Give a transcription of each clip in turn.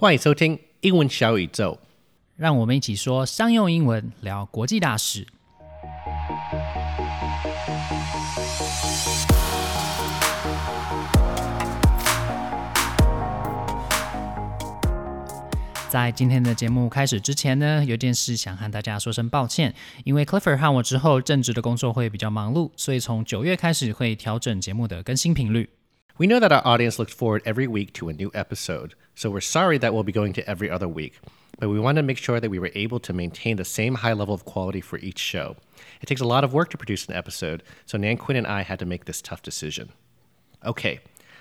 欢迎收听英文小宇宙。让我们一起说商用英文，聊国际大事。在今天的节目开始之前呢，有件事想和大家说声抱歉，因为 Clifford 和我之后正职的工作会比较忙碌，所以从九月开始会调整节目的更新频率。We know that our audience looks forward every week to a new episode, so we're sorry that we'll be going to every other week. But we want to make sure that we were able to maintain the same high level of quality for each show. It takes a lot of work to produce an episode, so Nan Quinn and I had to make this tough decision. Okay,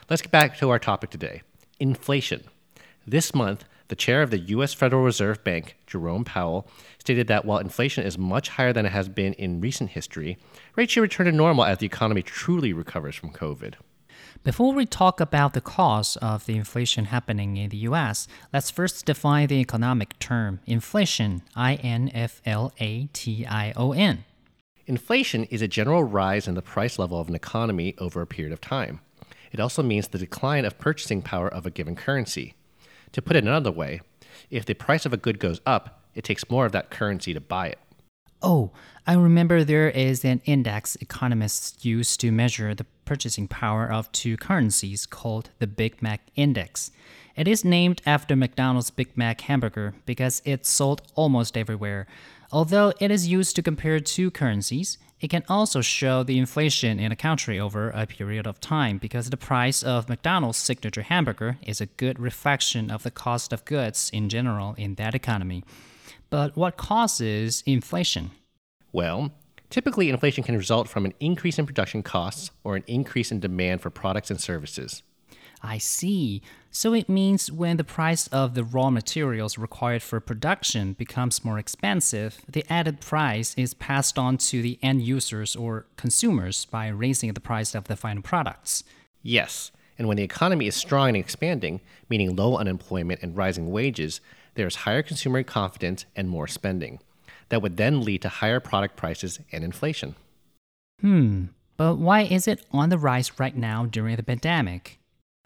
let's get back to our topic today inflation. This month, the chair of the U.S. Federal Reserve Bank, Jerome Powell, stated that while inflation is much higher than it has been in recent history, rates should return to normal as the economy truly recovers from COVID. Before we talk about the cause of the inflation happening in the US, let's first define the economic term inflation, I N F L A T I O N. Inflation is a general rise in the price level of an economy over a period of time. It also means the decline of purchasing power of a given currency. To put it another way, if the price of a good goes up, it takes more of that currency to buy it. Oh, I remember there is an index economists use to measure the purchasing power of two currencies called the Big Mac Index. It is named after McDonald's Big Mac hamburger because it's sold almost everywhere. Although it is used to compare two currencies, it can also show the inflation in a country over a period of time because the price of McDonald's signature hamburger is a good reflection of the cost of goods in general in that economy. But what causes inflation? Well, typically inflation can result from an increase in production costs or an increase in demand for products and services. I see. So it means when the price of the raw materials required for production becomes more expensive, the added price is passed on to the end users or consumers by raising the price of the final products. Yes, and when the economy is strong and expanding, meaning low unemployment and rising wages, there is higher consumer confidence and more spending. That would then lead to higher product prices and inflation. Hmm, but why is it on the rise right now during the pandemic?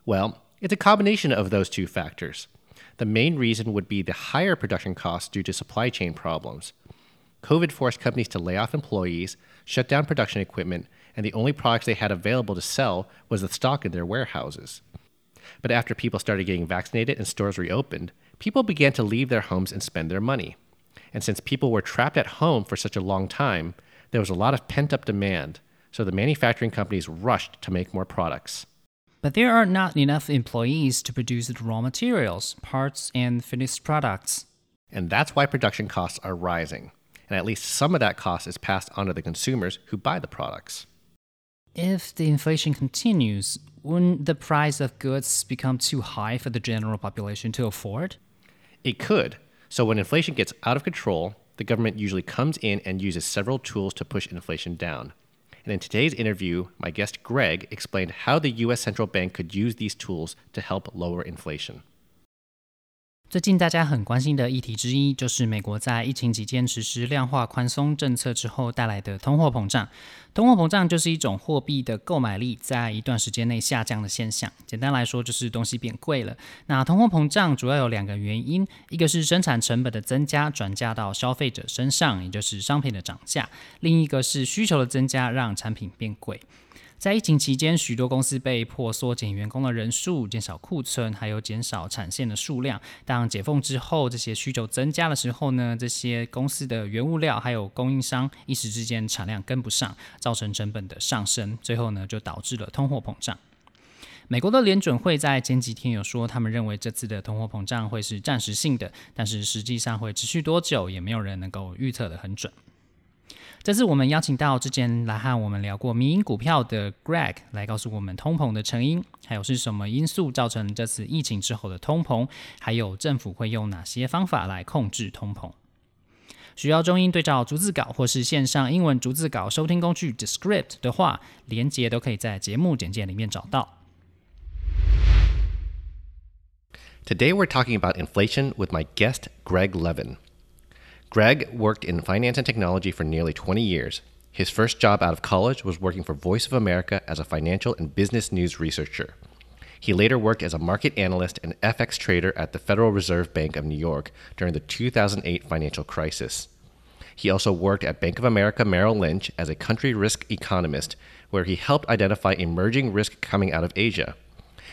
Well, it's a combination of those two factors. The main reason would be the higher production costs due to supply chain problems. COVID forced companies to lay off employees, shut down production equipment, and the only products they had available to sell was the stock in their warehouses. But after people started getting vaccinated and stores reopened, people began to leave their homes and spend their money. And since people were trapped at home for such a long time, there was a lot of pent up demand, so the manufacturing companies rushed to make more products. But there are not enough employees to produce the raw materials, parts, and finished products. And that's why production costs are rising. And at least some of that cost is passed on to the consumers who buy the products. If the inflation continues, wouldn't the price of goods become too high for the general population to afford? It could. So when inflation gets out of control, the government usually comes in and uses several tools to push inflation down. And in today's interview, my guest Greg explained how the US central bank could use these tools to help lower inflation. 最近大家很关心的议题之一，就是美国在疫情期间实施量化宽松政策之后带来的通货膨胀。通货膨胀就是一种货币的购买力在一段时间内下降的现象。简单来说，就是东西变贵了。那通货膨胀主要有两个原因，一个是生产成本的增加转嫁到消费者身上，也就是商品的涨价；另一个是需求的增加让产品变贵。在疫情期间，许多公司被迫缩减员工的人数、减少库存，还有减少产线的数量。当解封之后，这些需求增加的时候呢，这些公司的原物料还有供应商一时之间产量跟不上，造成成本的上升，最后呢就导致了通货膨胀。美国的联准会在前几天有说，他们认为这次的通货膨胀会是暂时性的，但是实际上会持续多久，也没有人能够预测的很准。这次我们邀请到之前来和我们聊过民营股票的 Greg 来告诉我们通膨的成因，还有是什么因素造成这次疫情之后的通膨，还有政府会用哪些方法来控制通膨。需要中英对照逐字稿或是线上英文逐字稿收听工具 Descript 的话，连接都可以在节目简介里面找到。Today we're talking about inflation with my guest Greg Levin. Greg worked in finance and technology for nearly 20 years. His first job out of college was working for Voice of America as a financial and business news researcher. He later worked as a market analyst and FX trader at the Federal Reserve Bank of New York during the 2008 financial crisis. He also worked at Bank of America Merrill Lynch as a country risk economist, where he helped identify emerging risk coming out of Asia.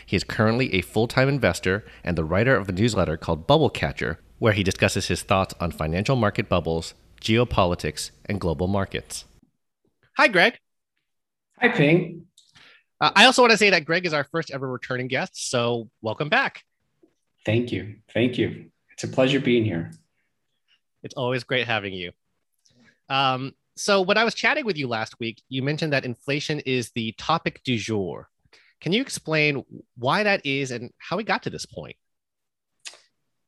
He is currently a full time investor and the writer of the newsletter called Bubble Catcher, where he discusses his thoughts on financial market bubbles, geopolitics, and global markets. Hi, Greg. Hi, Ping. Uh, I also want to say that Greg is our first ever returning guest, so welcome back. Thank you. Thank you. It's a pleasure being here. It's always great having you. Um, so, when I was chatting with you last week, you mentioned that inflation is the topic du jour. Can you explain why that is and how we got to this point?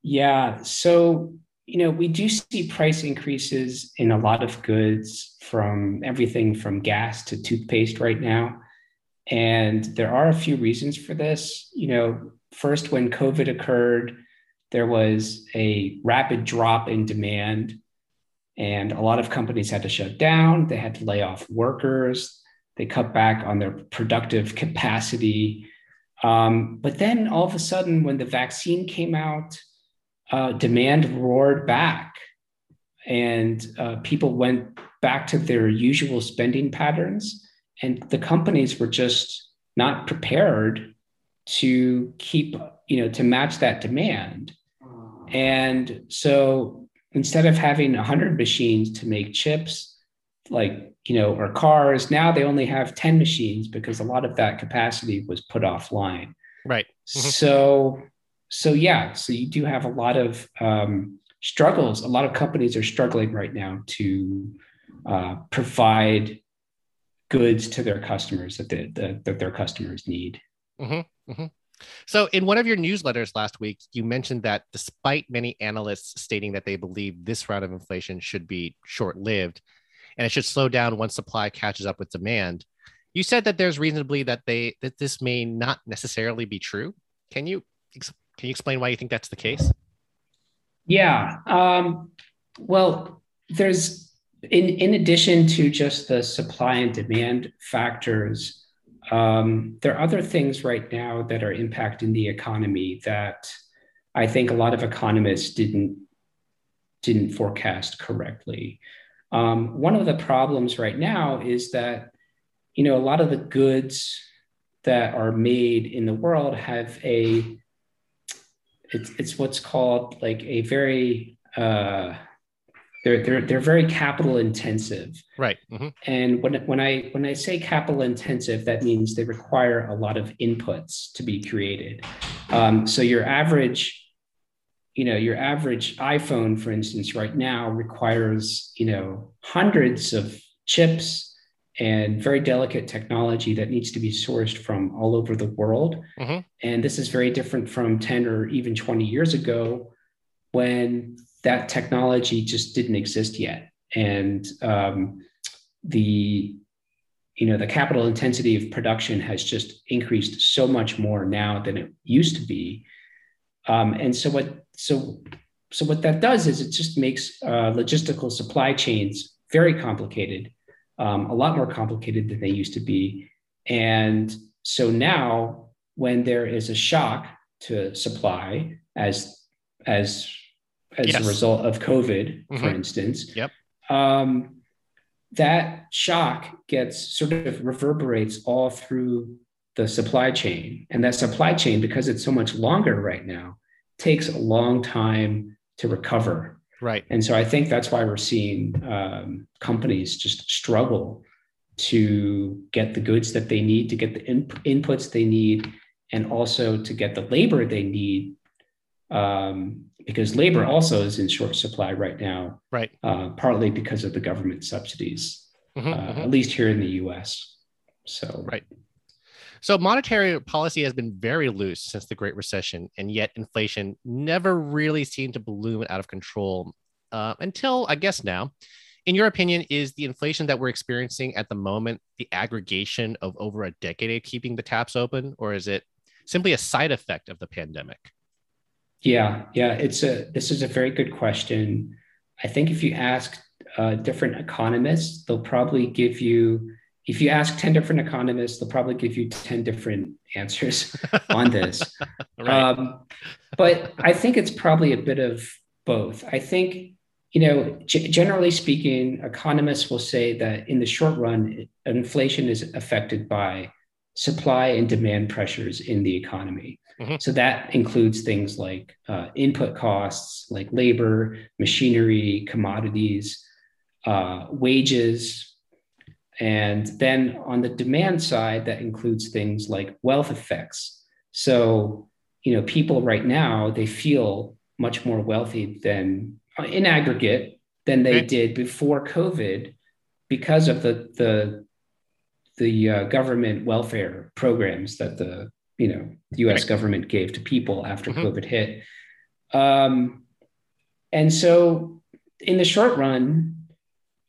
Yeah. So, you know, we do see price increases in a lot of goods from everything from gas to toothpaste right now. And there are a few reasons for this. You know, first, when COVID occurred, there was a rapid drop in demand, and a lot of companies had to shut down. They had to lay off workers, they cut back on their productive capacity. Um, but then all of a sudden, when the vaccine came out, uh, demand roared back, and uh, people went back to their usual spending patterns. And the companies were just not prepared to keep you know to match that demand. And so instead of having 100 machines to make chips like you know or cars now they only have 10 machines because a lot of that capacity was put offline. Right. Mm-hmm. so so yeah so you do have a lot of um, struggles a lot of companies are struggling right now to uh, provide goods to their customers that, they, that, that their customers need. Mm-hmm, mm-hmm. So, in one of your newsletters last week, you mentioned that despite many analysts stating that they believe this round of inflation should be short lived and it should slow down once supply catches up with demand, you said that there's reasonably that they that this may not necessarily be true. Can you can you explain why you think that's the case? Yeah. Um, well, there's in, in addition to just the supply and demand factors, um, there are other things right now that are impacting the economy that I think a lot of economists didn't didn't forecast correctly. Um, one of the problems right now is that you know a lot of the goods that are made in the world have a it's, it's what's called like a very uh, they're they're they're very capital intensive. Right. Mm-hmm. and when when i when i say capital intensive that means they require a lot of inputs to be created. Um, so your average you know your average iphone for instance right now requires you know hundreds of chips and very delicate technology that needs to be sourced from all over the world mm-hmm. and this is very different from 10 or even 20 years ago when that technology just didn't exist yet. And um, the you know the capital intensity of production has just increased so much more now than it used to be. Um, and so what so so what that does is it just makes uh, logistical supply chains very complicated, um, a lot more complicated than they used to be. And so now, when there is a shock to supply, as as as yes. a result of COVID, mm-hmm. for instance. Yep. Um, that shock gets sort of reverberates all through the supply chain. And that supply chain, because it's so much longer right now, takes a long time to recover. Right. And so I think that's why we're seeing um, companies just struggle to get the goods that they need, to get the in- inputs they need, and also to get the labor they need um, because labor also is in short supply right now, right? Uh, partly because of the government subsidies, mm-hmm, uh, mm-hmm. at least here in the U.S. So right. So monetary policy has been very loose since the Great Recession, and yet inflation never really seemed to balloon out of control uh, until I guess now. In your opinion, is the inflation that we're experiencing at the moment the aggregation of over a decade of keeping the taps open, or is it simply a side effect of the pandemic? Yeah, yeah, it's a this is a very good question. I think if you ask uh, different economists, they'll probably give you if you ask 10 different economists, they'll probably give you 10 different answers on this. right. um, but I think it's probably a bit of both. I think, you know, g- generally speaking, economists will say that in the short run, inflation is affected by supply and demand pressures in the economy. Mm-hmm. So that includes things like uh, input costs, like labor, machinery, commodities, uh, wages, and then on the demand side, that includes things like wealth effects. So, you know, people right now, they feel much more wealthy than uh, in aggregate than they did before COVID because of the, the, the uh, government welfare programs that the, you know, the US government gave to people after mm-hmm. COVID hit. Um, and so in the short run,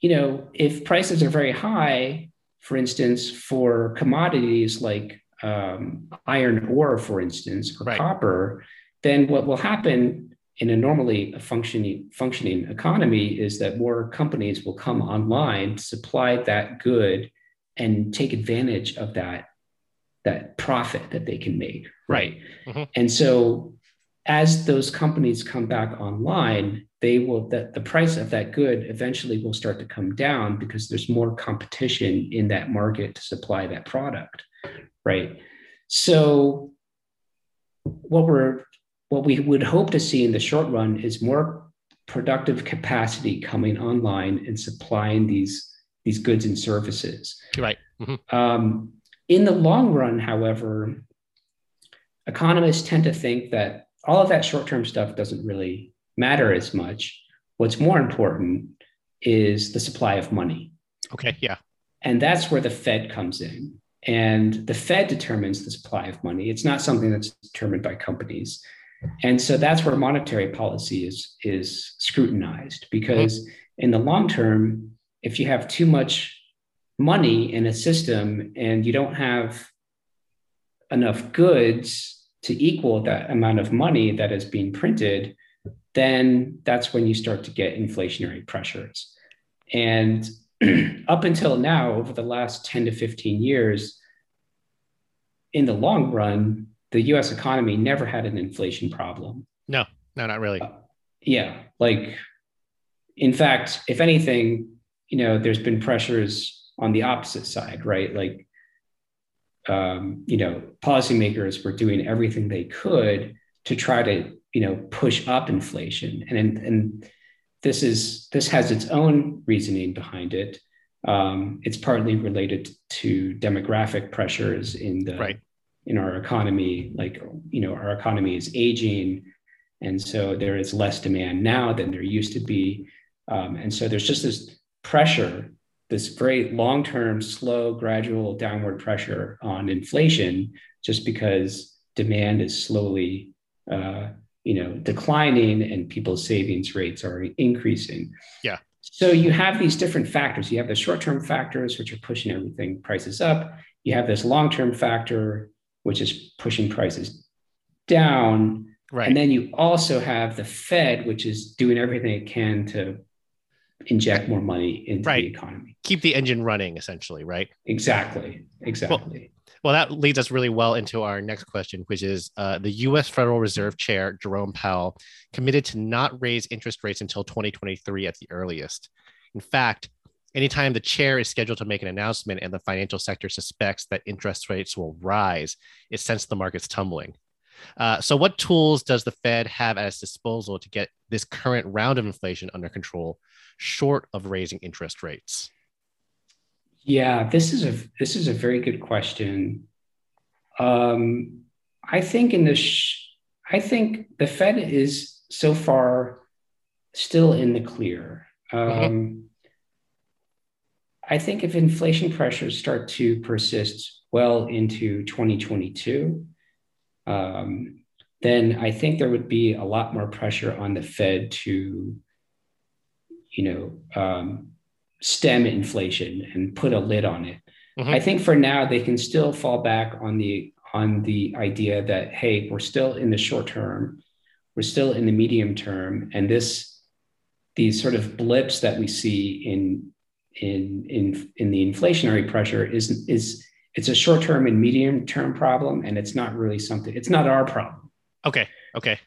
you know, if prices are very high, for instance, for commodities like um, iron ore, for instance, or right. copper, then what will happen in a normally functioning functioning economy is that more companies will come online, supply that good, and take advantage of that that profit that they can make. Right. Mm-hmm. And so as those companies come back online, they will that the price of that good eventually will start to come down because there's more competition in that market to supply that product right? So what we're what we would hope to see in the short run is more productive capacity coming online and supplying these these goods and services. Right. Mm-hmm. um, in the long run however economists tend to think that all of that short-term stuff doesn't really matter as much. What's more important is the supply of money. Okay, yeah. And that's where the Fed comes in. And the Fed determines the supply of money. It's not something that's determined by companies. And so that's where monetary policy is, is scrutinized because mm-hmm. in the long term, if you have too much money in a system and you don't have enough goods to equal that amount of money that is being printed, then that's when you start to get inflationary pressures. And up until now, over the last 10 to 15 years, in the long run, the US economy never had an inflation problem. No, no, not really. Uh, yeah. Like, in fact, if anything, you know, there's been pressures on the opposite side, right? Like, um, you know, policymakers were doing everything they could to try to you know push up inflation. And and this is this has its own reasoning behind it. Um, it's partly related to demographic pressures in the right. in our economy like you know our economy is aging and so there is less demand now than there used to be. Um, and so there's just this pressure this very long-term slow gradual downward pressure on inflation just because demand is slowly uh, you know declining and people's savings rates are increasing. Yeah. So you have these different factors. You have the short-term factors which are pushing everything prices up. You have this long-term factor which is pushing prices down. Right. And then you also have the fed which is doing everything it can to inject more money into right. the economy. Keep the engine running essentially right? Exactly. Exactly. well, well, that leads us really well into our next question, which is uh, the US Federal Reserve Chair, Jerome Powell, committed to not raise interest rates until 2023 at the earliest. In fact, anytime the chair is scheduled to make an announcement and the financial sector suspects that interest rates will rise, it sends the markets tumbling. Uh, so, what tools does the Fed have at its disposal to get this current round of inflation under control, short of raising interest rates? Yeah, this is a this is a very good question. Um, I think in the sh- I think the Fed is so far still in the clear. Mm-hmm. Um, mm-hmm. I think if inflation pressures start to persist well into 2022, um, then I think there would be a lot more pressure on the Fed to, you know, um, stem inflation and put a lid on it. Mm-hmm. I think for now they can still fall back on the on the idea that hey, we're still in the short term, we're still in the medium term, and this these sort of blips that we see in in in in the inflationary pressure is is it's a short term and medium term problem, and it's not really something. It's not our problem. Okay. Okay.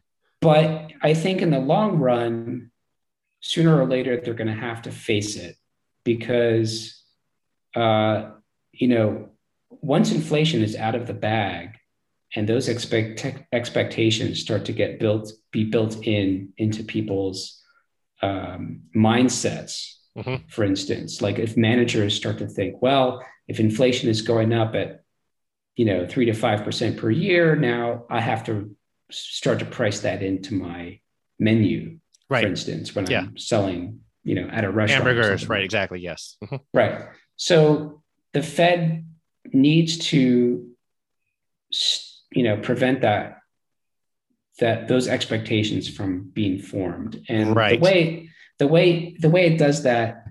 But I think in the long run, sooner or later they're going to have to face it because, uh, you know, once inflation is out of the bag and those expect expectations start to get built, be built in into people's um, mindsets. Mm-hmm. For instance, like if managers start to think, well, if inflation is going up at, you know, three to five percent per year, now I have to start to price that into my menu right. for instance, when yeah. I'm selling, you know, at a restaurant. Hamburgers, right? Exactly. Yes. Mm-hmm. Right. So the Fed needs to, you know, prevent that that those expectations from being formed. And right. the way the way the way it does that,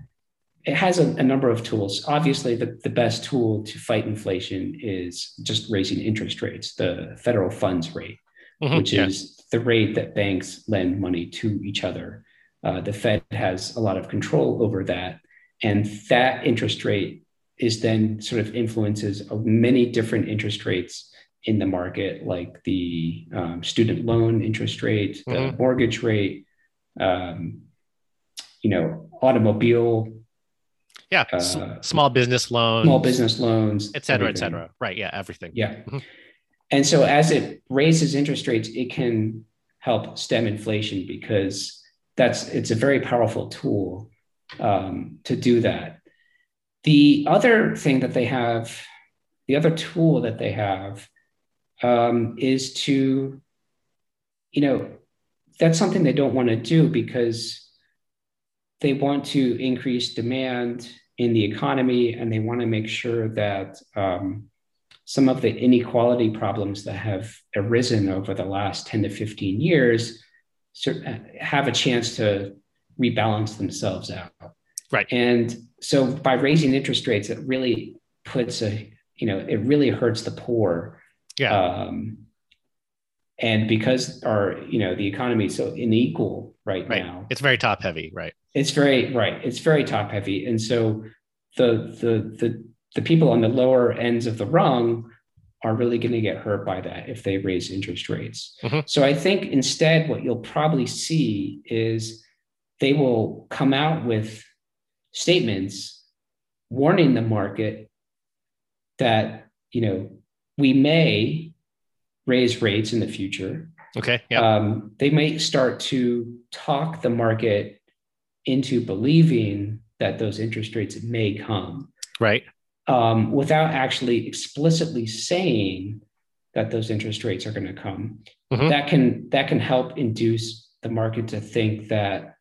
it has a, a number of tools. Obviously, the, the best tool to fight inflation is just raising interest rates, the federal funds rate, mm-hmm. which is the rate that banks lend money to each other. Uh, the Fed has a lot of control over that. And that interest rate is then sort of influences of many different interest rates in the market, like the um, student loan interest rate, the mm-hmm. mortgage rate, um, you know, automobile. Yeah, uh, small business loans, small business loans, et cetera, everything. et cetera. Right. Yeah, everything. Yeah. Mm-hmm. And so as it raises interest rates, it can help stem inflation because that's it's a very powerful tool um, to do that. The other thing that they have, the other tool that they have, um, is to, you know, that's something they don't want to do because they want to increase demand in the economy and they want to make sure that um, some of the inequality problems that have arisen over the last 10 to 15 years have a chance to rebalance themselves out. Right. And so by raising interest rates, it really puts a, you know, it really hurts the poor. Yeah. Um, and because our, you know, the economy is so unequal right, right. now. It's very top heavy, right? It's very right. It's very top heavy. And so the the the the people on the lower ends of the rung are really going to get hurt by that if they raise interest rates. Mm-hmm. So I think instead, what you'll probably see is they will come out with statements warning the market that you know we may raise rates in the future. Okay. Yeah. Um, they may start to talk the market into believing that those interest rates may come. Right um, without actually explicitly saying that those interest rates are going to come. Mm-hmm. That can that can help induce the market to think that,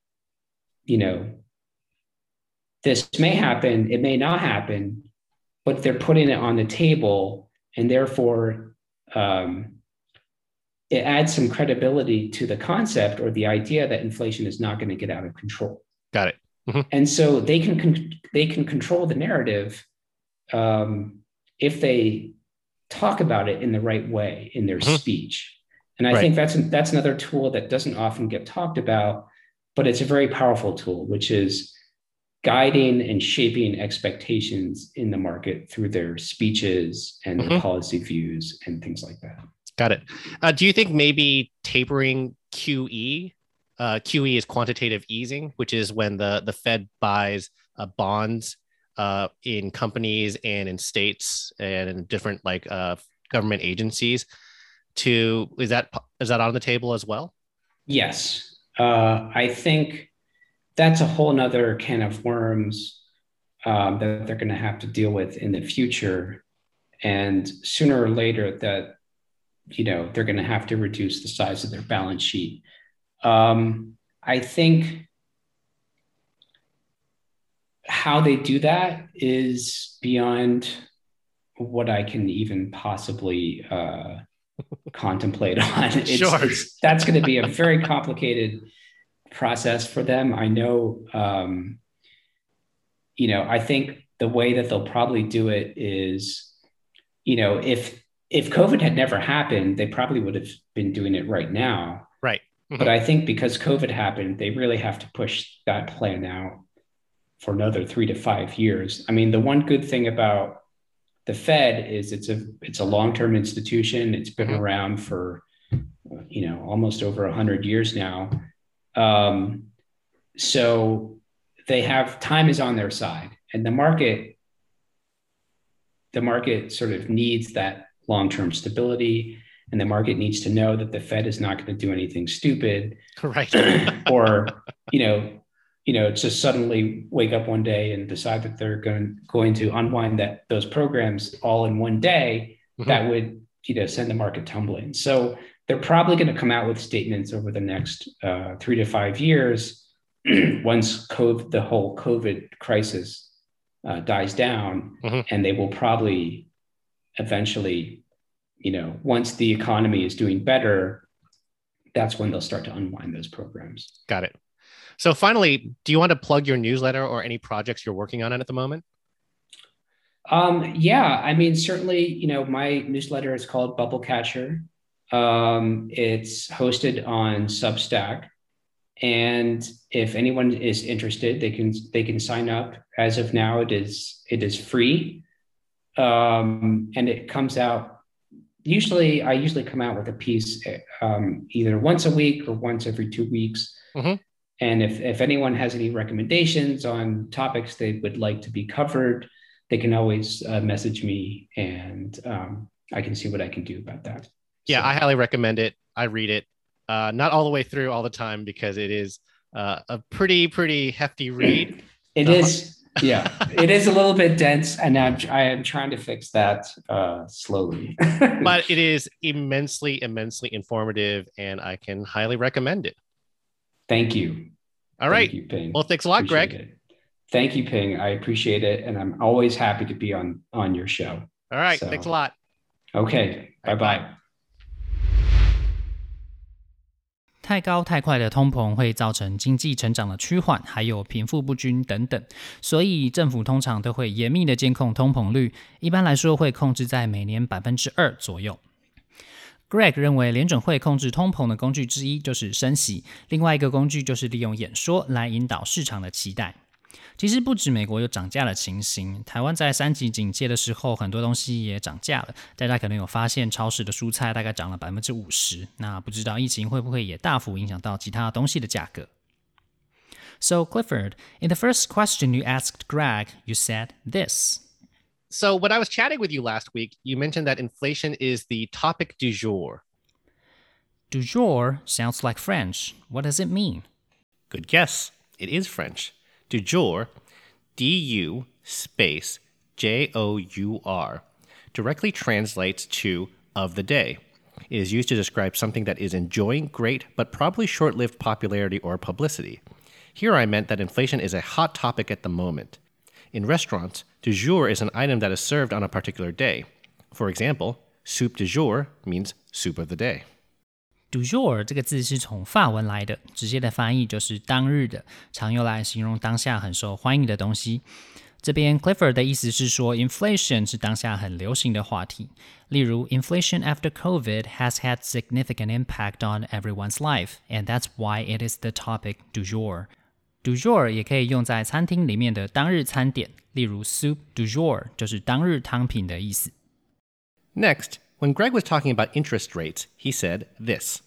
you know, this may happen, it may not happen, but they're putting it on the table, and therefore um, it adds some credibility to the concept or the idea that inflation is not going to get out of control. Got it. Mm-hmm. And so they can con- they can control the narrative um, if they talk about it in the right way in their mm-hmm. speech. And I right. think that's that's another tool that doesn't often get talked about, but it's a very powerful tool, which is guiding and shaping expectations in the market through their speeches and mm-hmm. their policy views and things like that. Got it. Uh, do you think maybe tapering QE? Uh, QE is quantitative easing, which is when the the Fed buys uh, bonds uh, in companies and in states and in different like uh, government agencies to is that is that on the table as well? Yes. Uh, i think that's a whole nother can of worms um, that they're going to have to deal with in the future. And sooner or later that you know they're going to have to reduce the size of their balance sheet. Um, i think how they do that is beyond what I can even possibly uh, contemplate on. It's, sure. It's, that's going to be a very complicated process for them. I know, um, you know, I think the way that they'll probably do it is, you know, if if COVID had never happened, they probably would have been doing it right now. Right. Mm-hmm. But I think because COVID happened, they really have to push that plan out for another three to five years. I mean, the one good thing about the Fed is it's a it's a long-term institution. It's been mm-hmm. around for you know almost over 100 years now. Um, so they have time is on their side and the market the market sort of needs that long-term stability and the market needs to know that the fed is not going to do anything stupid right or you know you know just suddenly wake up one day and decide that they're going going to unwind that those programs all in one day mm-hmm. that would you know send the market tumbling so they're probably going to come out with statements over the next uh, three to five years once COVID, the whole COVID crisis uh, dies down, mm-hmm. and they will probably eventually, you know, once the economy is doing better, that's when they'll start to unwind those programs. Got it. So finally, do you want to plug your newsletter or any projects you're working on at the moment? Um, yeah, I mean, certainly, you know, my newsletter is called Bubble Catcher. Um, it's hosted on Substack and if anyone is interested they can they can sign up as of now it is it is free um, and it comes out usually i usually come out with a piece um, either once a week or once every two weeks mm-hmm. And if, if anyone has any recommendations on topics they would like to be covered they can always uh, message me and um, i can see what i can do about that yeah so. i highly recommend it i read it uh, not all the way through all the time because it is uh, a pretty pretty hefty read. It is, yeah, it is a little bit dense, and I'm, I am trying to fix that uh, slowly. but it is immensely, immensely informative, and I can highly recommend it. Thank you. All right. You, Ping. Well, thanks a lot, appreciate Greg. It. Thank you, Ping. I appreciate it, and I'm always happy to be on on your show. All right. So, thanks a lot. Okay. Bye bye. 太高太快的通膨会造成经济成长的趋缓，还有贫富不均等等，所以政府通常都会严密的监控通膨率，一般来说会控制在每年百分之二左右。Greg 认为，联准会控制通膨的工具之一就是升息，另外一个工具就是利用演说来引导市场的期待。其实不止美国有涨价的情形，台湾在三级警戒的时候，很多东西也涨价了。大家可能有发现，超市的蔬菜大概涨了百分之五十。那不知道疫情会不会也大幅影响到其他东西的价格？So Clifford, in the first question you asked Greg, you said this. So when I was chatting with you last week, you mentioned that inflation is the topic du jour. Du jour sounds like French. What does it mean? Good guess. It is French du jour, D U space J O U R, directly translates to of the day. It is used to describe something that is enjoying great but probably short lived popularity or publicity. Here I meant that inflation is a hot topic at the moment. In restaurants, du jour is an item that is served on a particular day. For example, soup du jour means soup of the day. du jour 这个字是从法文来的，直接的翻译就是当日的，常用来形容当下很受欢迎的东西。这边 Clifford 的意思是说，inflation 是当下很流行的话题。例如，inflation after COVID has had significant impact on everyone's life, and that's why it is the topic du jour. du jour 也可以用在餐厅里面的当日餐点，例如 soup du jour 就是当日汤品的意思。Next, when Greg was talking about interest rates, he said this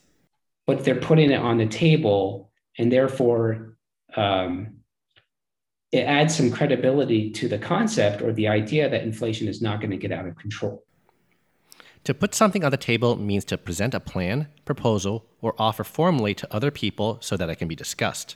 but they're putting it on the table, and therefore um, it adds some credibility to the concept or the idea that inflation is not going to get out of control. To put something on the table means to present a plan, proposal, or offer formally to other people so that it can be discussed.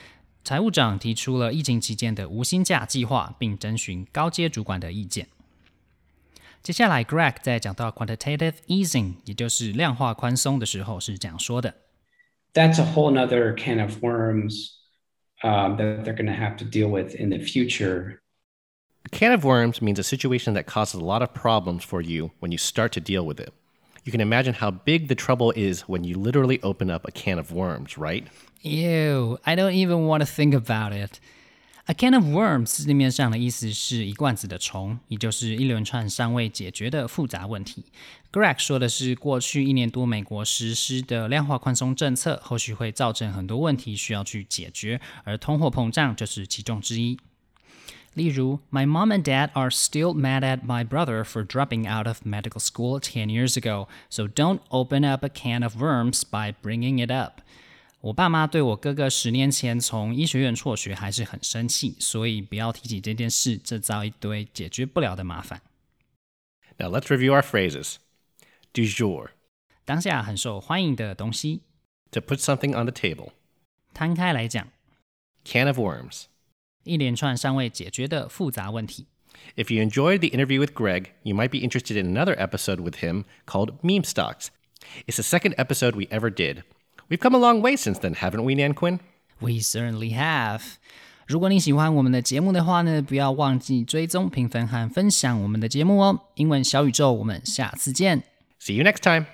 财务长提出了疫情期间的无薪假计划，并征询高阶主管的意见。接下来，Greg 在讲到 quantitative easing，也就是量化宽松的时候，是这样说的。that's a whole nother can of worms um, that they're going to have to deal with in the future. can of worms means a situation that causes a lot of problems for you when you start to deal with it. You can imagine how big the trouble is when you literally open up a can of worms, right? Ew, I don't even want to think about it. A can of worms 字面上的意思是一罐子的虫，也就是一连串尚未解决的复杂问题。Greg 说的是过去一年多美国实施的量化宽松政策，后续会造成很多问题需要去解决，而通货膨胀就是其中之一。例如，My mom and dad are still mad at my brother for dropping out of medical school 10 years ago, so don't open up a can of worms by bringing it up. 我爸妈对我哥哥十年前从医学院辍学还是很生气，所以不要提起这件事，制造一堆解决不了的麻烦。Now let's review our phrases. Du jour. 当下很受欢迎的东西。To put something on the table. 摊开来讲。Can of worms. 一连串尚未解决的复杂问题。If you enjoyed the interview with Greg, you might be interested in another episode with him called Meme Stocks. It's the second episode we ever did. We've come a long way since then, haven't we, Nan Quinn? We certainly have. 如果你喜欢我们的节目的话呢，不要忘记追踪、评分和分享我们的节目哦。英文小宇宙，我们下次见。See you next time.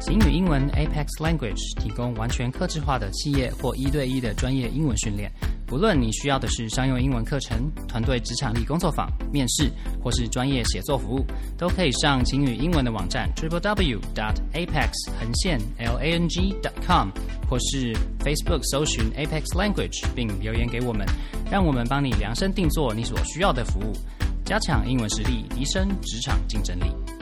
擎宇英文 Apex Language 提供完全客制化的企业或一对一的专业英文训练。不论你需要的是商用英文课程、团队职场力工作坊、面试，或是专业写作服务，都可以上晴雨英文的网站 triple w dot apex 横线 l a n g dot com，或是 Facebook 搜寻 Apex Language 并留言给我们，让我们帮你量身定做你所需要的服务，加强英文实力，提升职场竞争力。